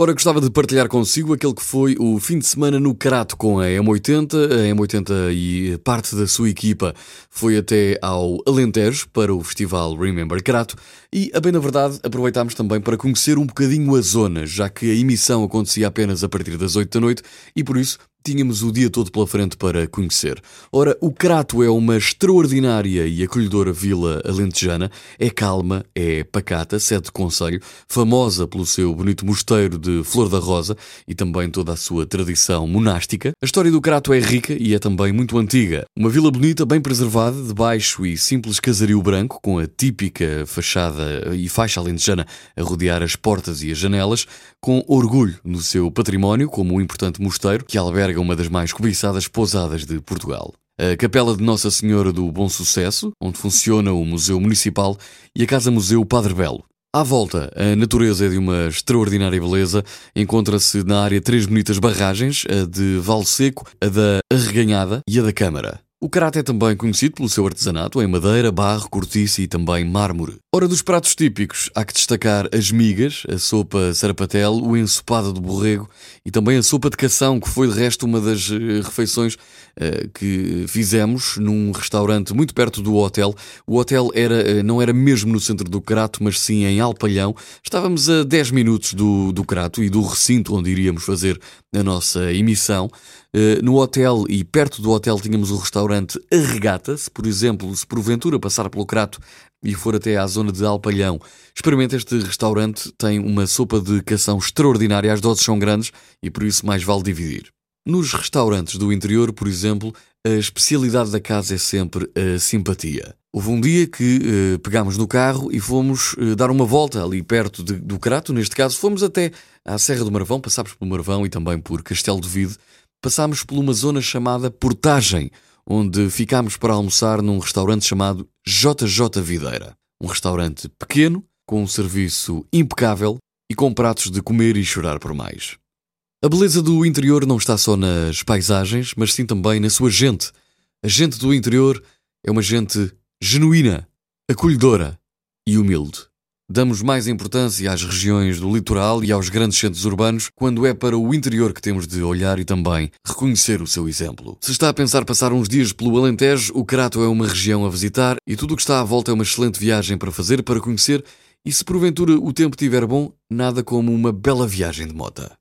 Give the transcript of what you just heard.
Ora, gostava de partilhar consigo aquele que foi o fim de semana no Crato com a M80. A M80 e parte da sua equipa foi até ao Alentejo para o festival Remember Crato e, a bem na verdade, aproveitámos também para conhecer um bocadinho a zona, já que a emissão acontecia apenas a partir das 8 da noite e, por isso, tínhamos o dia todo pela frente para conhecer. Ora, o Crato é uma extraordinária e acolhedora vila alentejana. É calma, é pacata, sede de conselho, famosa pelo seu bonito mosteiro de Flor da Rosa e também toda a sua tradição monástica. A história do Crato é rica e é também muito antiga. Uma vila bonita, bem preservada, de baixo e simples casario branco, com a típica fachada e faixa alentejana a rodear as portas e as janelas, com orgulho no seu património, como um importante mosteiro que alberga uma das mais cobiçadas pousadas de Portugal. A Capela de Nossa Senhora do Bom Sucesso, onde funciona o Museu Municipal, e a Casa-Museu Padre Belo. À volta, a natureza é de uma extraordinária beleza. Encontra-se na área três bonitas barragens, a de Val Seco, a da Arreganhada e a da Câmara. O Crato é também conhecido pelo seu artesanato em madeira, barro, cortiça e também mármore. Ora, dos pratos típicos, há que destacar as migas, a sopa sarapatel, o ensopado de borrego e também a sopa de cação, que foi de resto uma das eh, refeições uh, que fizemos num restaurante muito perto do hotel. O hotel era, uh, não era mesmo no centro do Crato, mas sim em Alpalhão. Estávamos a 10 minutos do, do Crato e do recinto onde iríamos fazer a nossa emissão. Uh, no hotel e perto do hotel tínhamos o restaurante Arregata. Se, por exemplo, se porventura passar pelo Crato e for até à zona de Alpalhão, experimente este restaurante. Tem uma sopa de cação extraordinária. As doses são grandes e por isso mais vale dividir. Nos restaurantes do interior, por exemplo, a especialidade da casa é sempre a simpatia. Houve um dia que uh, pegámos no carro e fomos uh, dar uma volta ali perto de, do Crato, neste caso, fomos até à Serra do Marvão, passámos pelo Marvão e também por Castelo de Vide, passámos por uma zona chamada Portagem, onde ficámos para almoçar num restaurante chamado JJ Videira. Um restaurante pequeno, com um serviço impecável e com pratos de comer e chorar por mais. A beleza do interior não está só nas paisagens, mas sim também na sua gente. A gente do interior é uma gente genuína, acolhedora e humilde. Damos mais importância às regiões do litoral e aos grandes centros urbanos quando é para o interior que temos de olhar e também reconhecer o seu exemplo. Se está a pensar passar uns dias pelo Alentejo, o Crato é uma região a visitar e tudo o que está à volta é uma excelente viagem para fazer, para conhecer e se porventura o tempo estiver bom, nada como uma bela viagem de mota.